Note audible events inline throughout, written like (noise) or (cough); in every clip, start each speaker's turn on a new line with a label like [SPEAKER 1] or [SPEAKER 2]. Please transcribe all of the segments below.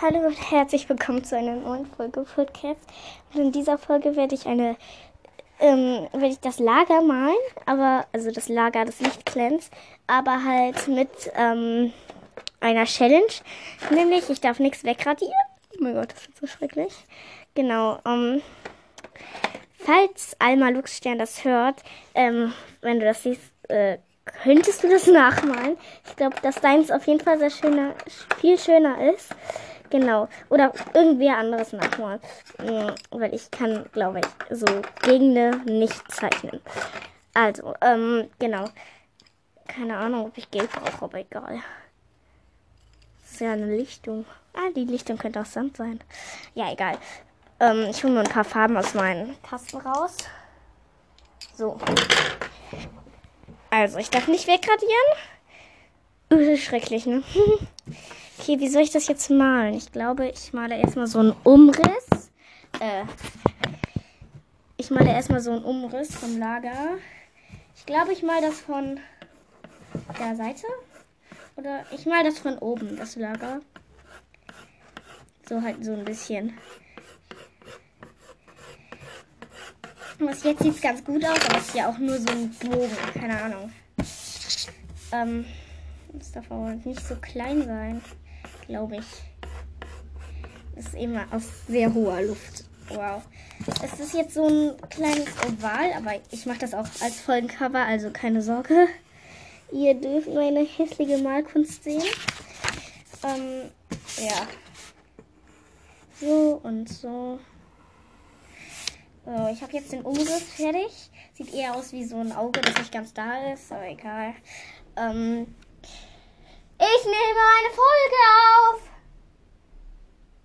[SPEAKER 1] Hallo und herzlich willkommen zu einer neuen Folge Podcast. Und in dieser Folge werde ich eine, ähm, werde ich das Lager malen, aber, also das Lager des Lichtclans, aber halt mit, ähm, einer Challenge. Nämlich, ich darf nichts wegradieren. Oh mein Gott, das wird so schrecklich. Genau, ähm, falls Alma Luxstern das hört, ähm, wenn du das siehst, äh, könntest du das (laughs) nachmalen. Ich glaube, dass deins auf jeden Fall sehr schöner, viel schöner ist. Genau. Oder irgendwer anderes nachmalen. Mhm, weil ich kann, glaube ich, so Gegende nicht zeichnen. Also, ähm, genau. Keine Ahnung, ob ich Geld brauche, aber egal. Das ist ja eine Lichtung. Ah, die Lichtung könnte auch Sand sein. Ja, egal. Ähm, ich hole nur ein paar Farben aus meinem Kasten raus. So. Also, ich darf nicht wegradieren. Uh, schrecklich, ne? (laughs) okay, wie soll ich das jetzt malen? Ich glaube, ich male erstmal so einen Umriss. Äh, ich male erstmal so einen Umriss vom Lager. Ich glaube, ich male das von der Seite. Oder ich male das von oben, das Lager. So halt so ein bisschen. Was jetzt sieht es ganz gut aus, aber es ist ja auch nur so ein Bogen. Keine Ahnung. Ähm, das darf aber nicht so klein sein, glaube ich. Das ist eben aus sehr hoher Luft. Wow. Es ist jetzt so ein kleines Oval, aber ich mache das auch als Folgencover, also keine Sorge. Ihr dürft meine hässliche Malkunst sehen. Ähm, ja. So und so. So, ich habe jetzt den Umriss fertig. Sieht eher aus wie so ein Auge, das nicht ganz da ist, aber egal. Ähm, ich nehme eine Folge auf.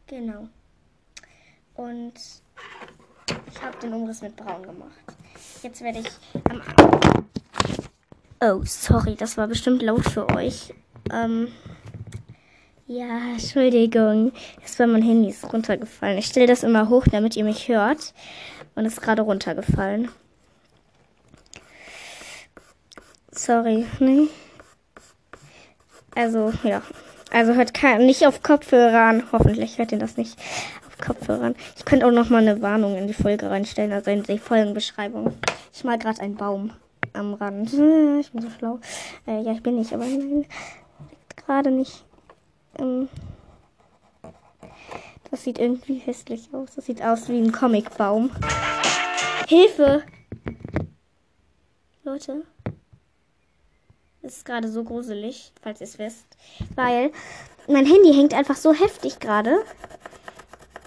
[SPEAKER 1] Genau. Und ich habe den Umriss mit Braun gemacht. Jetzt werde ich am. Oh, sorry, das war bestimmt laut für euch. Ähm. Ja, Entschuldigung. Jetzt war mein Handy ist runtergefallen. Ich stelle das immer hoch, damit ihr mich hört. Und ist gerade runtergefallen. Sorry, ne? Also, ja. Also hört kein, nicht auf Kopfhörer an. Hoffentlich hört ihr das nicht auf Kopfhörer an. Ich könnte auch noch mal eine Warnung in die Folge reinstellen, also in die Folgenbeschreibung. Ich mal gerade einen Baum am Rand. Ich bin so schlau. Äh, ja, ich bin nicht, aber nein. Gerade nicht. Ähm, das sieht irgendwie hässlich aus. Das sieht aus wie ein Comicbaum. Hilfe! Leute. Es ist gerade so gruselig, falls ihr es wisst. Weil mein Handy hängt einfach so heftig gerade.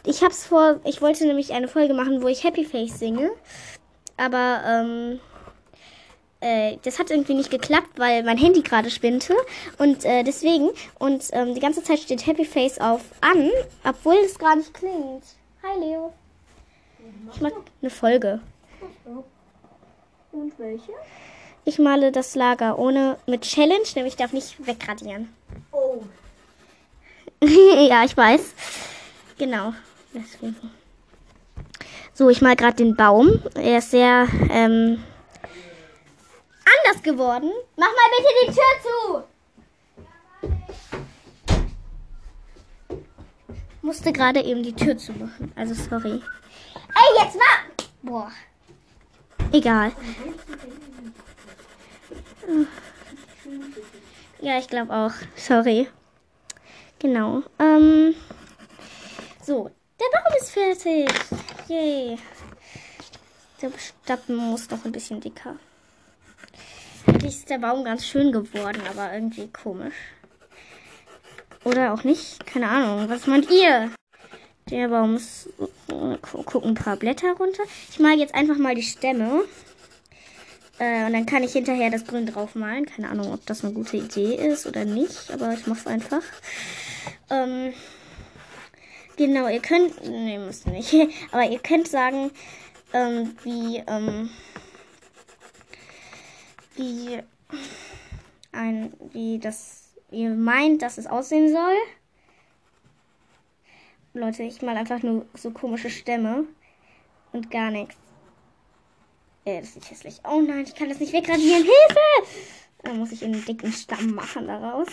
[SPEAKER 1] Ich hab's vor. Ich wollte nämlich eine Folge machen, wo ich Happy Face singe. Aber, ähm. Äh, das hat irgendwie nicht geklappt, weil mein Handy gerade spinnte. Und äh, deswegen. Und ähm, die ganze Zeit steht Happy Face auf an, obwohl es gar nicht klingt. Hi Leo. Ich mag eine Folge.
[SPEAKER 2] Und welche?
[SPEAKER 1] Ich male das Lager ohne mit Challenge, nämlich darf nicht wegradieren.
[SPEAKER 2] Oh. (laughs)
[SPEAKER 1] ja, ich weiß. Genau. Deswegen. So, ich mal gerade den Baum. Er ist sehr ähm, anders geworden. Mach mal bitte die Tür zu. Musste gerade eben die Tür zumachen. Also sorry. Ey, jetzt mach! Boah. Egal. Ja, ich glaube auch. Sorry. Genau. Ähm, so, der Baum ist fertig. Yay. Der Stappen muss noch ein bisschen dicker. Eigentlich ist der Baum ganz schön geworden, aber irgendwie komisch. Oder auch nicht. Keine Ahnung. Was meint ihr? Der Baum ist. Gucken ein paar Blätter runter. Ich male jetzt einfach mal die Stämme. Äh, und dann kann ich hinterher das Grün draufmalen. Keine Ahnung, ob das eine gute Idee ist oder nicht, aber ich mache es einfach. Ähm, genau, ihr könnt, nee, müsst ihr nicht, (laughs) aber ihr könnt sagen, ähm, wie, ähm, wie ein, wie das, ihr meint, dass es aussehen soll. Leute, ich mal einfach nur so komische Stämme und gar nichts. Äh, das sieht hässlich. Oh nein, ich kann das nicht wegradieren. Hilfe! Dann muss ich einen dicken Stamm machen daraus.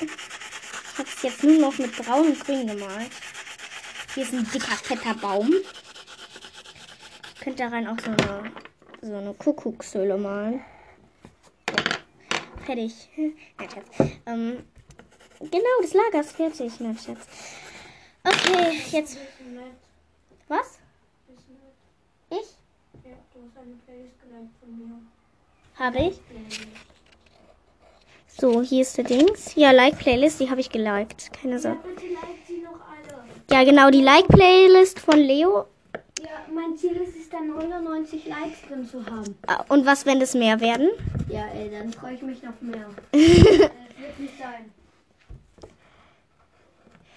[SPEAKER 1] Ich habe es jetzt nur noch mit braun und grün gemalt. Hier ist ein dicker, fetter Baum. Ich könnte daran auch so eine, so eine Kuckuckshöhle malen. Fertig. (laughs) Nein, Schatz. Ähm, genau, das Lager ist fertig. Nein, Schatz. Okay, jetzt. Was?
[SPEAKER 2] Ja, du hast eine Playlist geliked von mir.
[SPEAKER 1] Habe ich? So, hier ist der Dings. Ja, Like-Playlist, die habe ich geliked. Keine
[SPEAKER 2] Ja,
[SPEAKER 1] Sorge.
[SPEAKER 2] bitte liked sie noch alle.
[SPEAKER 1] Ja, genau, die Like-Playlist von Leo.
[SPEAKER 2] Ja, mein Ziel ist es dann 99 Likes drin zu haben.
[SPEAKER 1] Ah, Und was, wenn es mehr werden?
[SPEAKER 2] Ja, ey, dann freue ich mich noch mehr. das (laughs) wird nicht sein.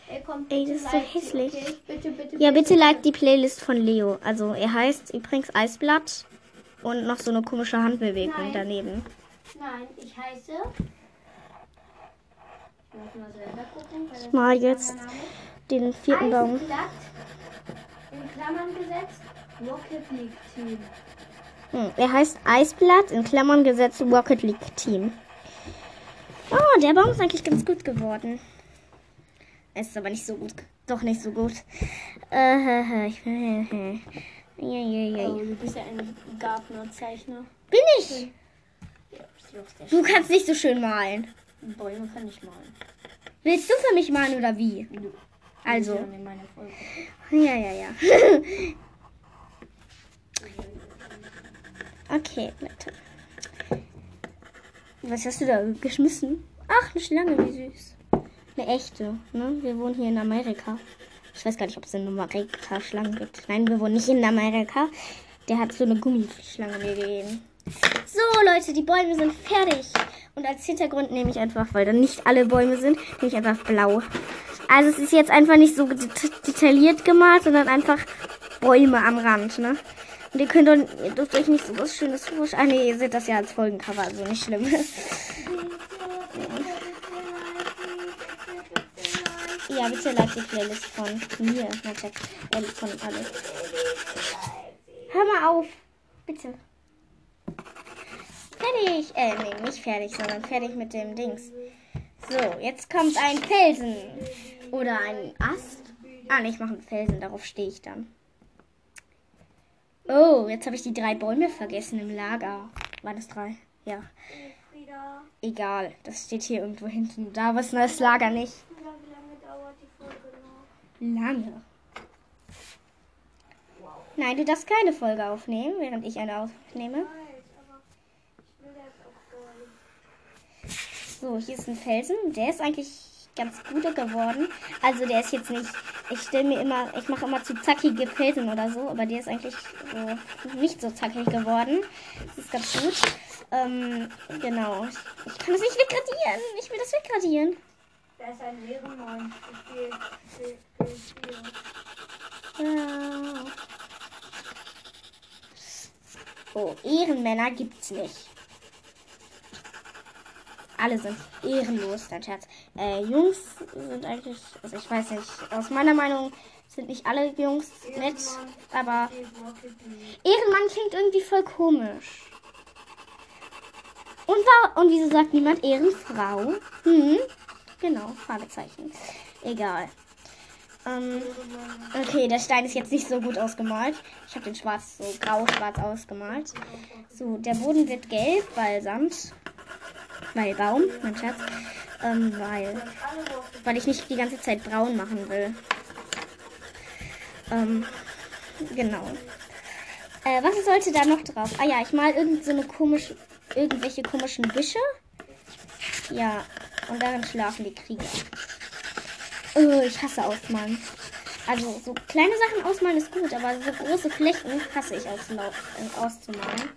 [SPEAKER 2] Ey, komm,
[SPEAKER 1] Ey,
[SPEAKER 2] bitte
[SPEAKER 1] das ist so hässlich.
[SPEAKER 2] Okay? Bitte, bitte,
[SPEAKER 1] Ja, bitte like
[SPEAKER 2] like.
[SPEAKER 1] die Playlist von Leo. Also, er heißt übrigens Eisblatt und noch so eine komische Handbewegung
[SPEAKER 2] Nein.
[SPEAKER 1] daneben.
[SPEAKER 2] Nein, ich heiße. Ich mal
[SPEAKER 1] jetzt. Den vierten Baum.
[SPEAKER 2] Eisblatt, in Klammern gesetzt, Rocket League Team.
[SPEAKER 1] Hm, er heißt Eisblatt, in Klammern gesetzt Rocket League Team. Oh, der Baum ist eigentlich ganz gut geworden. Es ist aber nicht so gut. Doch nicht so gut. Äh, (laughs) ich, ja, ja, ja.
[SPEAKER 2] Oh, du bist ja ein Gartnerzeichner.
[SPEAKER 1] Bin ich?
[SPEAKER 2] Ja, du
[SPEAKER 1] kannst nicht so schön malen.
[SPEAKER 2] Bäume kann ich malen.
[SPEAKER 1] Willst du für mich malen oder wie?
[SPEAKER 2] Du.
[SPEAKER 1] Also.
[SPEAKER 2] Ja,
[SPEAKER 1] ja, ja. (laughs) okay, Leute. Was hast du da geschmissen? Ach, eine Schlange, wie süß. Eine echte, ne? Wir wohnen hier in Amerika. Ich weiß gar nicht, ob es in Amerika Schlangen gibt. Nein, wir wohnen nicht in Amerika. Der hat so eine Gummischlange gegeben. So, Leute, die Bäume sind fertig. Und als Hintergrund nehme ich einfach, weil da nicht alle Bäume sind, nehme ich einfach blau. Also es ist jetzt einfach nicht so det- detailliert gemalt, sondern einfach Bäume am Rand, ne? Und ihr könnt ihr dürft euch nicht so was Schönes vorstellen. Ah, nee, ihr seht das ja als Folgencover, also nicht schlimm. (laughs) ja, bitte like die Playlist von mir, äh, von alles. Hör mal auf, bitte. Fertig. Äh, nee, nicht fertig, sondern fertig mit dem Dings. So, jetzt kommt ein Felsen. Oder ein Ast. Ah, nee, ich mache einen Felsen, darauf stehe ich dann. Oh, jetzt habe ich die drei Bäume vergessen im Lager. Waren das drei? Ja. Egal, das steht hier irgendwo hinten. Da was das Lager nicht.
[SPEAKER 2] wie lange dauert die Folge noch?
[SPEAKER 1] Lange. Nein, du darfst keine Folge aufnehmen, während ich eine aufnehme. So, hier ist ein Felsen. Der ist eigentlich ganz gut geworden. Also der ist jetzt nicht, ich stelle mir immer, ich mache immer zu zackige Felsen oder so, aber der ist eigentlich so nicht so zackig geworden. Das ist ganz gut. Ähm, genau. Ich kann das nicht wegradieren. Ich will das wegradieren.
[SPEAKER 2] Da ist ein Ehrenmann. Ich spiele.
[SPEAKER 1] Ja. Oh, Ehrenmänner gibt's nicht. Alle sind ehrenlos, dein Scherz. Äh, Jungs sind eigentlich, also ich weiß nicht, aus meiner Meinung sind nicht alle Jungs nett, aber Ehrenmann klingt irgendwie voll komisch. Und, war, und wieso sagt niemand Ehrenfrau? Hm, genau, Fragezeichen. Egal. Ähm, okay, der Stein ist jetzt nicht so gut ausgemalt. Ich habe den schwarz, so grau-schwarz ausgemalt. So, der Boden wird gelb, weil Sand. Weil Baum, mein Schatz. Ähm, weil, weil ich nicht die ganze Zeit braun machen will. Ähm, genau. Äh, was sollte da noch drauf? Ah ja, ich mal irgend so eine komische, irgendwelche komischen Büsche. Ja, und darin schlafen die Krieger. Oh, ich hasse Ausmalen. Also so kleine Sachen ausmalen ist gut, aber so große Flächen hasse ich äh, auszumalen.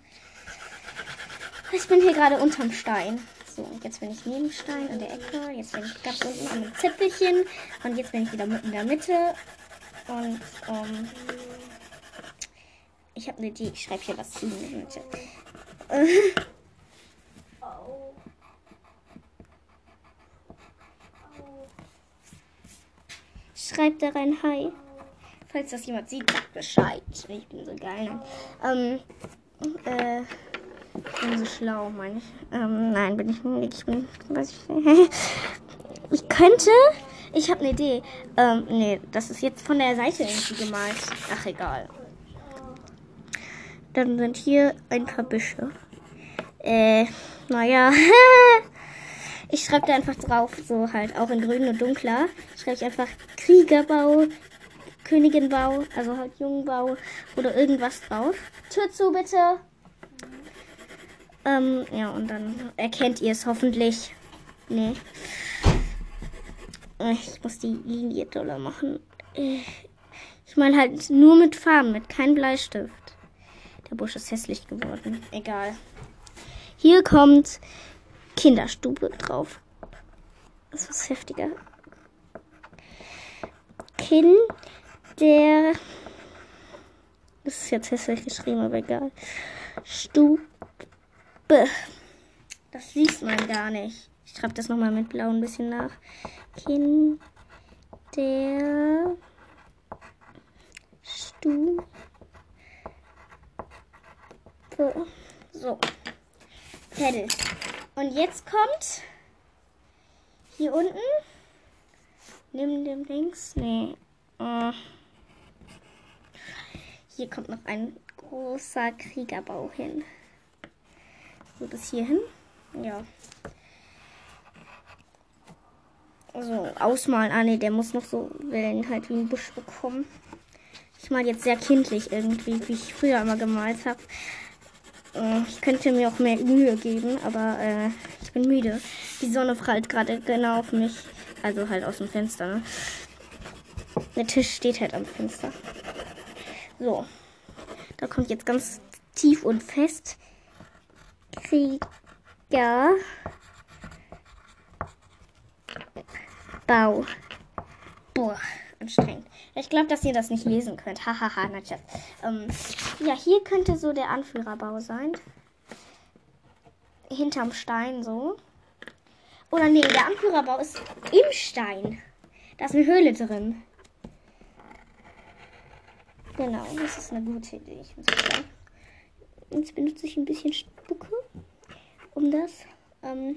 [SPEAKER 1] Ich bin hier gerade unterm Stein. So, jetzt bin ich neben Stein an der Ecke. Jetzt bin ich ganz unten an dem Zipfelchen. Und jetzt bin ich wieder mitten in der Mitte. Und ähm, ich habe eine Idee. Ich schreibe hier was hin. (laughs) in die Mitte.
[SPEAKER 2] Au.
[SPEAKER 1] Schreibt da rein Hi. Falls das jemand sieht, sagt Bescheid. Ich bin so geil. Ähm, äh, ich bin so schlau, meine ich. Ähm, nein, bin ich nicht. Ich bin, weiß ich nicht. (laughs) Ich könnte. Ich habe eine Idee. Ähm, nee, das ist jetzt von der Seite irgendwie gemalt. Ach, egal. Dann sind hier ein paar Büsche. Äh, naja. (laughs) ich schreibe da einfach drauf, so halt auch in grün und dunkler. Schreibe ich einfach Kriegerbau, Königinbau, also halt Jungbau oder irgendwas drauf. Tür zu, bitte. Ähm, ja, und dann erkennt ihr es hoffentlich. Nee. Ich muss die Linie doller machen. Ich meine halt nur mit Farben, mit keinem Bleistift. Der Busch ist hässlich geworden. Egal. Hier kommt Kinderstube drauf. Das ist was heftiger. Kind der. Das ist jetzt hässlich geschrieben, aber egal. Stube. Das liest man gar nicht. Ich schreibe das nochmal mit Blau ein bisschen nach. Kind der Stube. So. Fertig. Und jetzt kommt hier unten. Nimm dem links. Nee. Uh. Hier kommt noch ein großer Kriegerbau hin. So, bis hierhin. Ja. So, ausmalen. Ah, ne, der muss noch so Wellen halt wie ein Busch bekommen. Ich mal jetzt sehr kindlich irgendwie, wie ich früher immer gemalt habe. Äh, ich könnte mir auch mehr Mühe geben, aber äh, ich bin müde. Die Sonne prallt gerade genau auf mich. Also halt aus dem Fenster. Ne? Der Tisch steht halt am Fenster. So. Da kommt jetzt ganz tief und fest. Krieger. Bau. Boah, anstrengend. Ich glaube, dass ihr das nicht lesen könnt. Hahaha, na ähm, Ja, hier könnte so der Anführerbau sein. Hinterm Stein so. Oder nee, der Anführerbau ist im Stein. Da ist eine Höhle drin. Genau, das ist eine gute Idee. Jetzt benutze ich ein bisschen Spucke, um das ähm,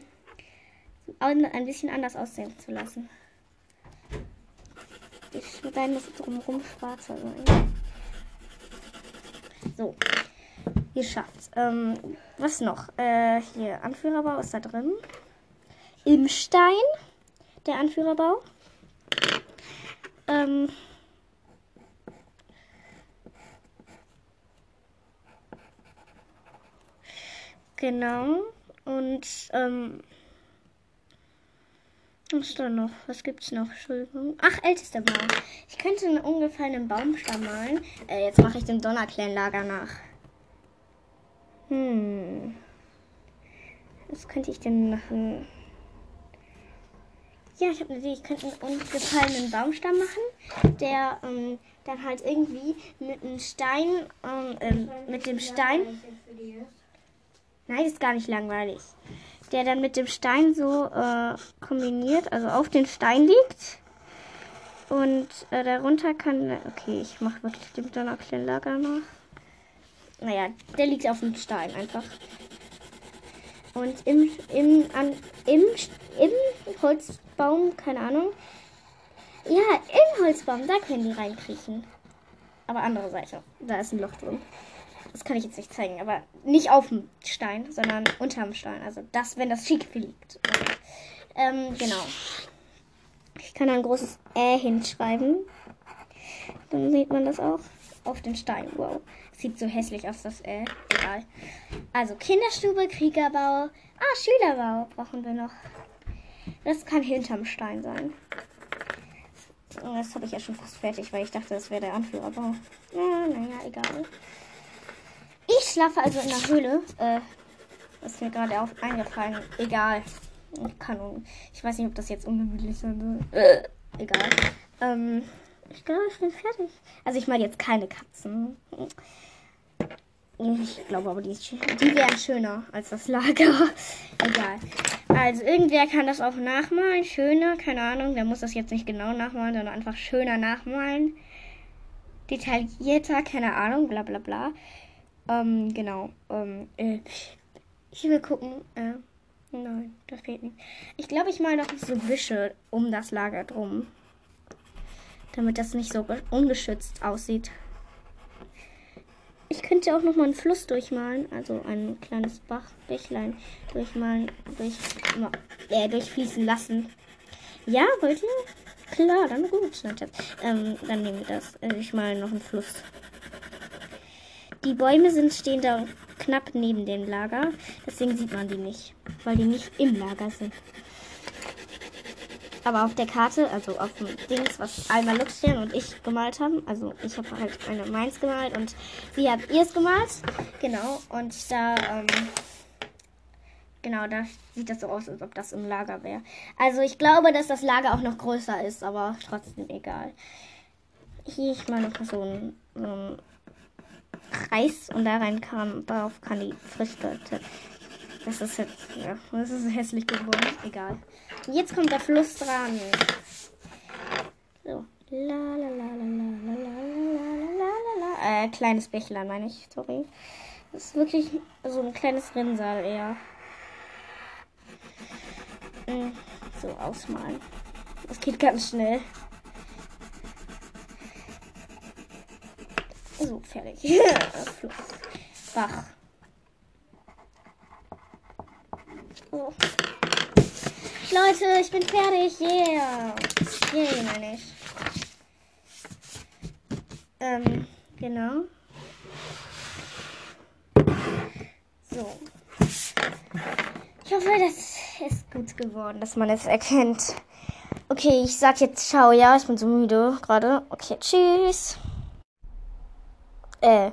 [SPEAKER 1] ein bisschen anders aussehen zu lassen. Ich schneide das drumherum schwarzer sein. So, geschafft. Ähm, was noch? Äh, hier, Anführerbau ist da drin. Im Stein, der Anführerbau. Ähm, Genau. Und, ähm, was ist da noch? Was gibt's noch? Entschuldigung. Ach, ältester Baum. Ich könnte einen umgefallenen Baumstamm malen. Äh, jetzt mache ich den Donnerclan-Lager nach. Hm. Was könnte ich denn machen? Ja, ich habe eine Idee. Ich könnte einen umgefallenen Baumstamm machen, der ähm, dann halt irgendwie mit einem Stein, ähm, ähm, mit dem Stein. Nein, ist gar nicht langweilig. Der dann mit dem Stein so äh, kombiniert, also auf den Stein liegt. Und äh, darunter kann. Okay, ich mache wirklich dem Donnerklein Lager nach. Naja, der liegt auf dem Stein einfach. Und im, im, an, im, im Holzbaum, keine Ahnung. Ja, im Holzbaum, da können die reinkriechen. Aber andere Seite, da ist ein Loch drin. Das kann ich jetzt nicht zeigen, aber nicht auf dem Stein, sondern unterm Stein. Also das, wenn das schick liegt. Ähm, genau. Ich kann ein großes Ä hinschreiben. Dann sieht man das auch auf den Stein. Wow. Sieht so hässlich aus, das Ä. Egal. Also Kinderstube, Kriegerbau. Ah, Schülerbau brauchen wir noch. Das kann hinterm Stein sein. Das habe ich ja schon fast fertig, weil ich dachte, das wäre der Anführerbau. Ja, naja, egal. Ich schlafe also in der Höhle. Äh, was mir gerade auf eingefallen. Egal. Kann, ich weiß nicht, ob das jetzt ungemütlich sein soll. Äh, egal. Ähm, ich glaube, ich bin fertig. Also ich meine jetzt keine Katzen. Ich glaube aber, die, die wären schöner als das Lager. (laughs) Egal. Also irgendwer kann das auch nachmalen. Schöner, keine Ahnung. Der muss das jetzt nicht genau nachmalen, sondern einfach schöner nachmalen. Detaillierter, keine Ahnung, bla bla bla. Ähm, genau. Ähm, äh, ich will gucken. Äh, Nein, da fehlt nichts. Ich glaube, ich mal noch so Wische um das Lager drum. Damit das nicht so ungeschützt aussieht. Ich könnte auch noch mal einen Fluss durchmalen, also ein kleines Bach, Bächlein durchmalen, durch, äh, durchfließen lassen. Ja, wollt ihr? Klar, dann gut. Ähm, dann nehmen wir das. Also ich mal noch einen Fluss. Die Bäume sind stehen da knapp neben dem Lager, deswegen sieht man die nicht, weil die nicht im Lager sind. Aber auf der Karte, also auf dem Dings, was Alma Luxstern und ich gemalt haben, also ich habe halt eine meins gemalt und sie hat ihrs gemalt. Genau, und da, ähm, genau, da sieht das so aus, als ob das im Lager wäre. Also ich glaube, dass das Lager auch noch größer ist, aber trotzdem egal. Hier ich noch so ein, so ein Kreis und da kam, darauf kann die Früchte. Das ist jetzt, ja, das ist hässlich geworden. Egal. Jetzt kommt der Fluss dran. So. La la la la la la la la la la Äh, kleines Bächlein meine ich, sorry. Das ist wirklich so ein kleines Rinnsal eher. So, ausmalen. Das geht ganz schnell. So, fertig. Bach. So. Leute, ich bin fertig. Yeah. Yeah, meine ich. Ähm, genau. So. Ich hoffe, das ist gut geworden, dass man es erkennt. Okay, ich sag jetzt ciao, ja, ich bin so müde gerade. Okay, tschüss. Äh.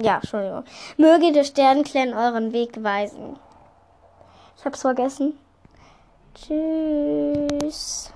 [SPEAKER 1] Ja, Entschuldigung. Möge der Sternenclan euren Weg weisen. Ich hab's vergessen. Tschüss.